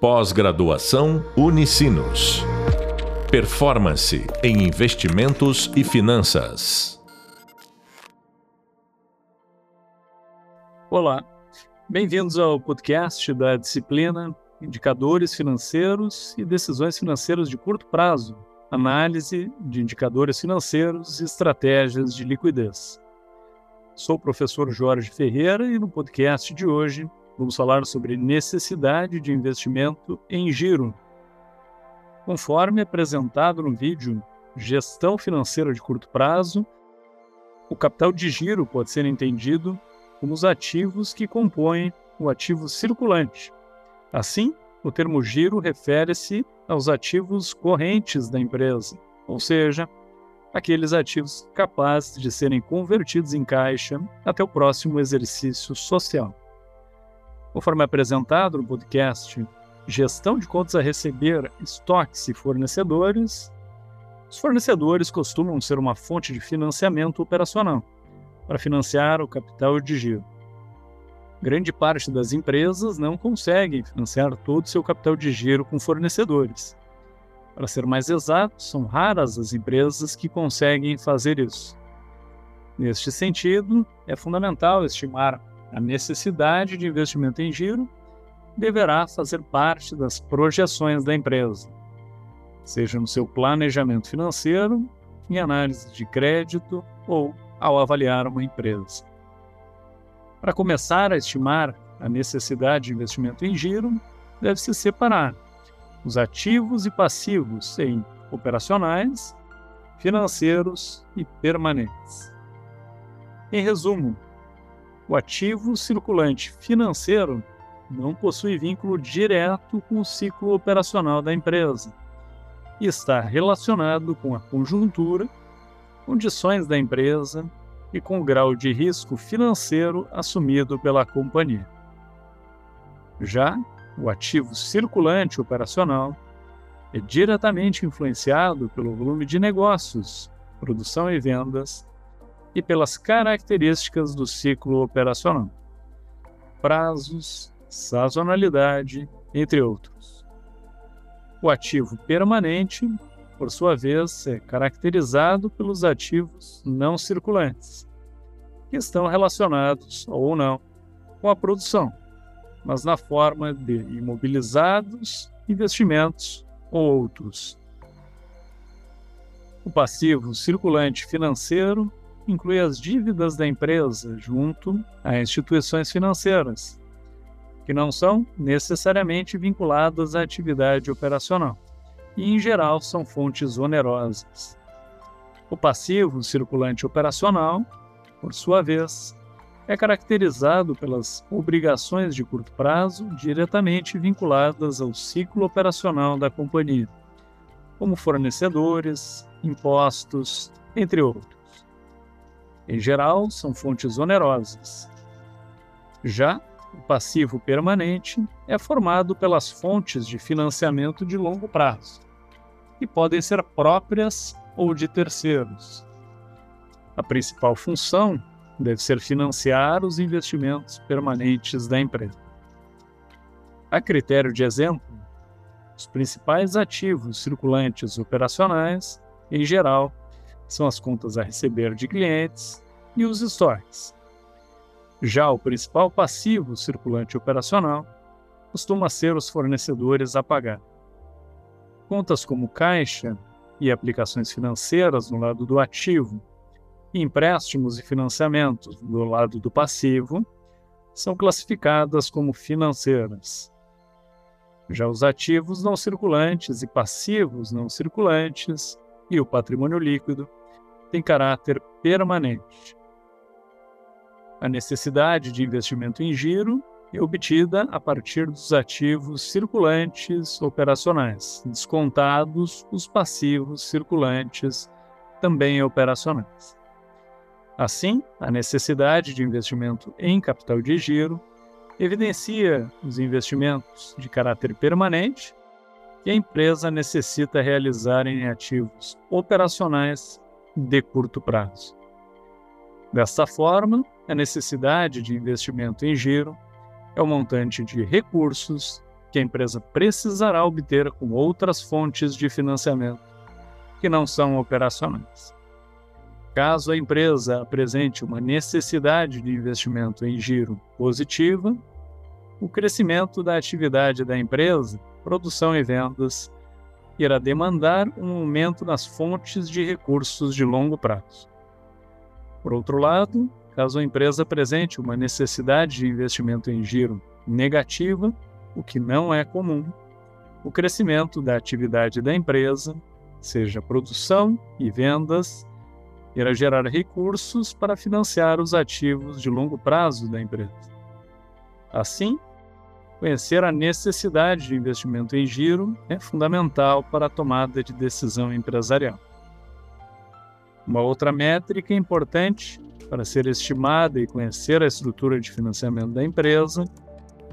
Pós-graduação Unicinos. Performance em investimentos e finanças. Olá, bem-vindos ao podcast da disciplina Indicadores Financeiros e Decisões Financeiras de Curto Prazo Análise de Indicadores Financeiros e Estratégias de Liquidez. Sou o professor Jorge Ferreira e no podcast de hoje Vamos falar sobre necessidade de investimento em giro. Conforme apresentado no vídeo Gestão Financeira de Curto Prazo, o capital de giro pode ser entendido como os ativos que compõem o ativo circulante. Assim, o termo giro refere-se aos ativos correntes da empresa, ou seja, aqueles ativos capazes de serem convertidos em caixa até o próximo exercício social. Conforme apresentado no podcast Gestão de Contas a Receber, Estoques e Fornecedores, os fornecedores costumam ser uma fonte de financiamento operacional para financiar o capital de giro. Grande parte das empresas não conseguem financiar todo o seu capital de giro com fornecedores. Para ser mais exato, são raras as empresas que conseguem fazer isso. Neste sentido, é fundamental estimar a necessidade de investimento em giro deverá fazer parte das projeções da empresa, seja no seu planejamento financeiro, em análise de crédito ou ao avaliar uma empresa. Para começar a estimar a necessidade de investimento em giro, deve-se separar os ativos e passivos em operacionais, financeiros e permanentes. Em resumo, o ativo circulante financeiro não possui vínculo direto com o ciclo operacional da empresa e está relacionado com a conjuntura, condições da empresa e com o grau de risco financeiro assumido pela companhia. Já o ativo circulante operacional é diretamente influenciado pelo volume de negócios, produção e vendas e pelas características do ciclo operacional, prazos, sazonalidade, entre outros. O ativo permanente, por sua vez, é caracterizado pelos ativos não circulantes, que estão relacionados ou não com a produção, mas na forma de imobilizados, investimentos ou outros. O passivo circulante financeiro inclui as dívidas da empresa junto a instituições financeiras, que não são necessariamente vinculadas à atividade operacional e, em geral, são fontes onerosas. O passivo circulante operacional, por sua vez, é caracterizado pelas obrigações de curto prazo diretamente vinculadas ao ciclo operacional da companhia, como fornecedores, impostos, entre outros. Em geral, são fontes onerosas. Já o passivo permanente é formado pelas fontes de financiamento de longo prazo, que podem ser próprias ou de terceiros. A principal função deve ser financiar os investimentos permanentes da empresa. A critério de exemplo, os principais ativos circulantes operacionais, em geral, são as contas a receber de clientes e os estoques. Já o principal passivo circulante operacional costuma ser os fornecedores a pagar. Contas como caixa e aplicações financeiras no lado do ativo, e empréstimos e financiamentos do lado do passivo, são classificadas como financeiras. Já os ativos não circulantes e passivos não circulantes e o patrimônio líquido tem caráter permanente. A necessidade de investimento em giro é obtida a partir dos ativos circulantes operacionais, descontados os passivos circulantes também operacionais. Assim, a necessidade de investimento em capital de giro evidencia os investimentos de caráter permanente que a empresa necessita realizar em ativos operacionais de curto prazo. Desta forma, a necessidade de investimento em giro é o montante de recursos que a empresa precisará obter com outras fontes de financiamento que não são operacionais. Caso a empresa apresente uma necessidade de investimento em giro positiva, o crescimento da atividade da empresa, produção e vendas, irá demandar um aumento nas fontes de recursos de longo prazo. Por outro lado, caso a empresa apresente uma necessidade de investimento em giro negativa, o que não é comum, o crescimento da atividade da empresa, seja produção e vendas, irá gerar recursos para financiar os ativos de longo prazo da empresa. Assim, conhecer a necessidade de investimento em giro é fundamental para a tomada de decisão empresarial. Uma outra métrica importante para ser estimada e conhecer a estrutura de financiamento da empresa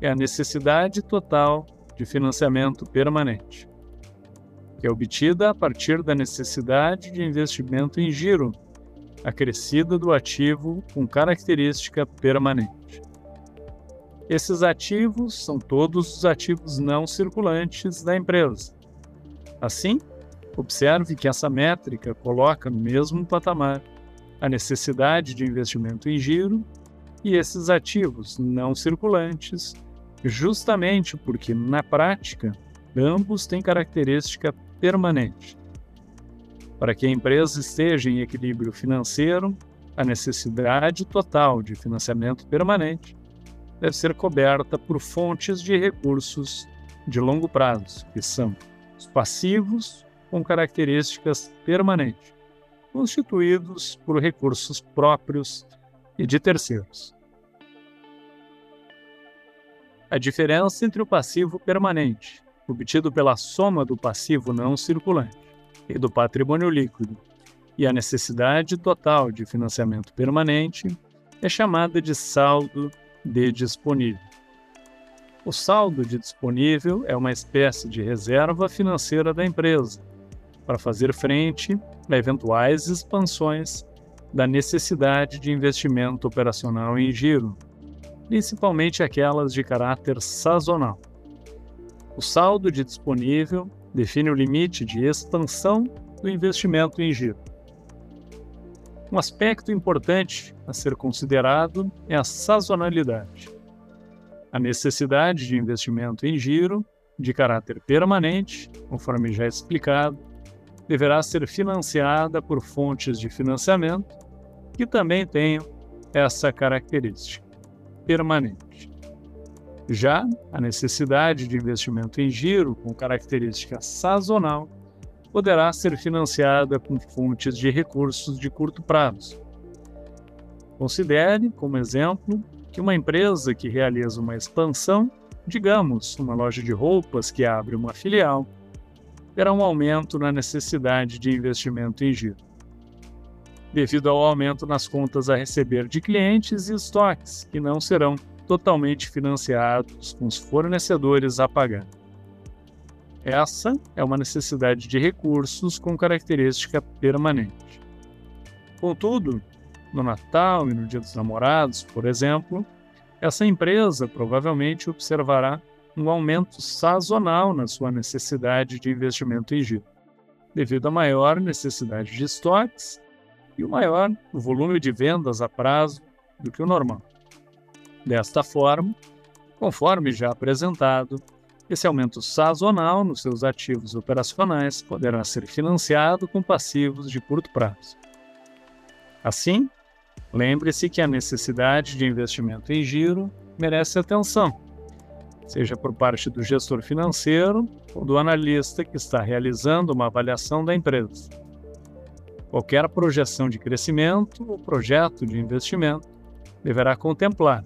é a necessidade total de financiamento permanente, que é obtida a partir da necessidade de investimento em giro, acrescida do ativo com característica permanente. Esses ativos são todos os ativos não circulantes da empresa. Assim, observe que essa métrica coloca no mesmo patamar a necessidade de investimento em giro e esses ativos não circulantes justamente porque, na prática, ambos têm característica permanente. Para que a empresa esteja em equilíbrio financeiro, a necessidade total de financiamento permanente deve ser coberta por fontes de recursos de longo prazo, que são os passivos com características permanentes, constituídos por recursos próprios e de terceiros. A diferença entre o passivo permanente, obtido pela soma do passivo não circulante e do patrimônio líquido, e a necessidade total de financiamento permanente, é chamada de saldo de disponível. O saldo de disponível é uma espécie de reserva financeira da empresa para fazer frente a eventuais expansões da necessidade de investimento operacional em giro principalmente aquelas de caráter sazonal. O saldo de disponível define o limite de expansão do investimento em giro. Um aspecto importante a ser considerado é a sazonalidade. A necessidade de investimento em giro, de caráter permanente, conforme já explicado, deverá ser financiada por fontes de financiamento que também tenham essa característica permanente. Já a necessidade de investimento em giro com característica sazonal poderá ser financiada com fontes de recursos de curto prazo. Considere, como exemplo, que uma empresa que realiza uma expansão, digamos, uma loja de roupas que abre uma filial, terá um aumento na necessidade de investimento em giro devido ao aumento nas contas a receber de clientes e estoques, que não serão totalmente financiados com os fornecedores a pagar. Essa é uma necessidade de recursos com característica permanente. Contudo, no Natal e no Dia dos Namorados, por exemplo, essa empresa provavelmente observará um aumento sazonal na sua necessidade de investimento em giro, devido à maior necessidade de estoques e o maior volume de vendas a prazo do que o normal. Desta forma, conforme já apresentado, esse aumento sazonal nos seus ativos operacionais poderá ser financiado com passivos de curto prazo. Assim, lembre-se que a necessidade de investimento em giro merece atenção, seja por parte do gestor financeiro ou do analista que está realizando uma avaliação da empresa. Qualquer projeção de crescimento ou projeto de investimento deverá contemplar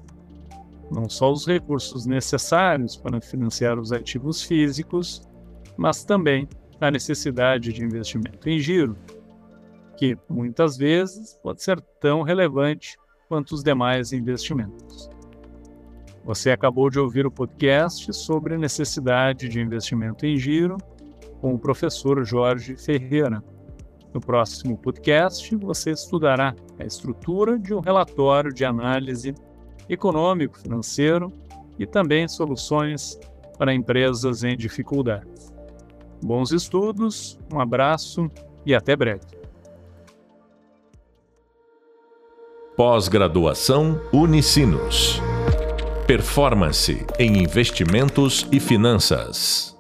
não só os recursos necessários para financiar os ativos físicos, mas também a necessidade de investimento em giro, que muitas vezes pode ser tão relevante quanto os demais investimentos. Você acabou de ouvir o podcast sobre necessidade de investimento em giro com o professor Jorge Ferreira. No próximo podcast, você estudará a estrutura de um relatório de análise econômico-financeiro e também soluções para empresas em dificuldade. Bons estudos, um abraço e até breve. Pós-graduação Unicinos. Performance em investimentos e finanças.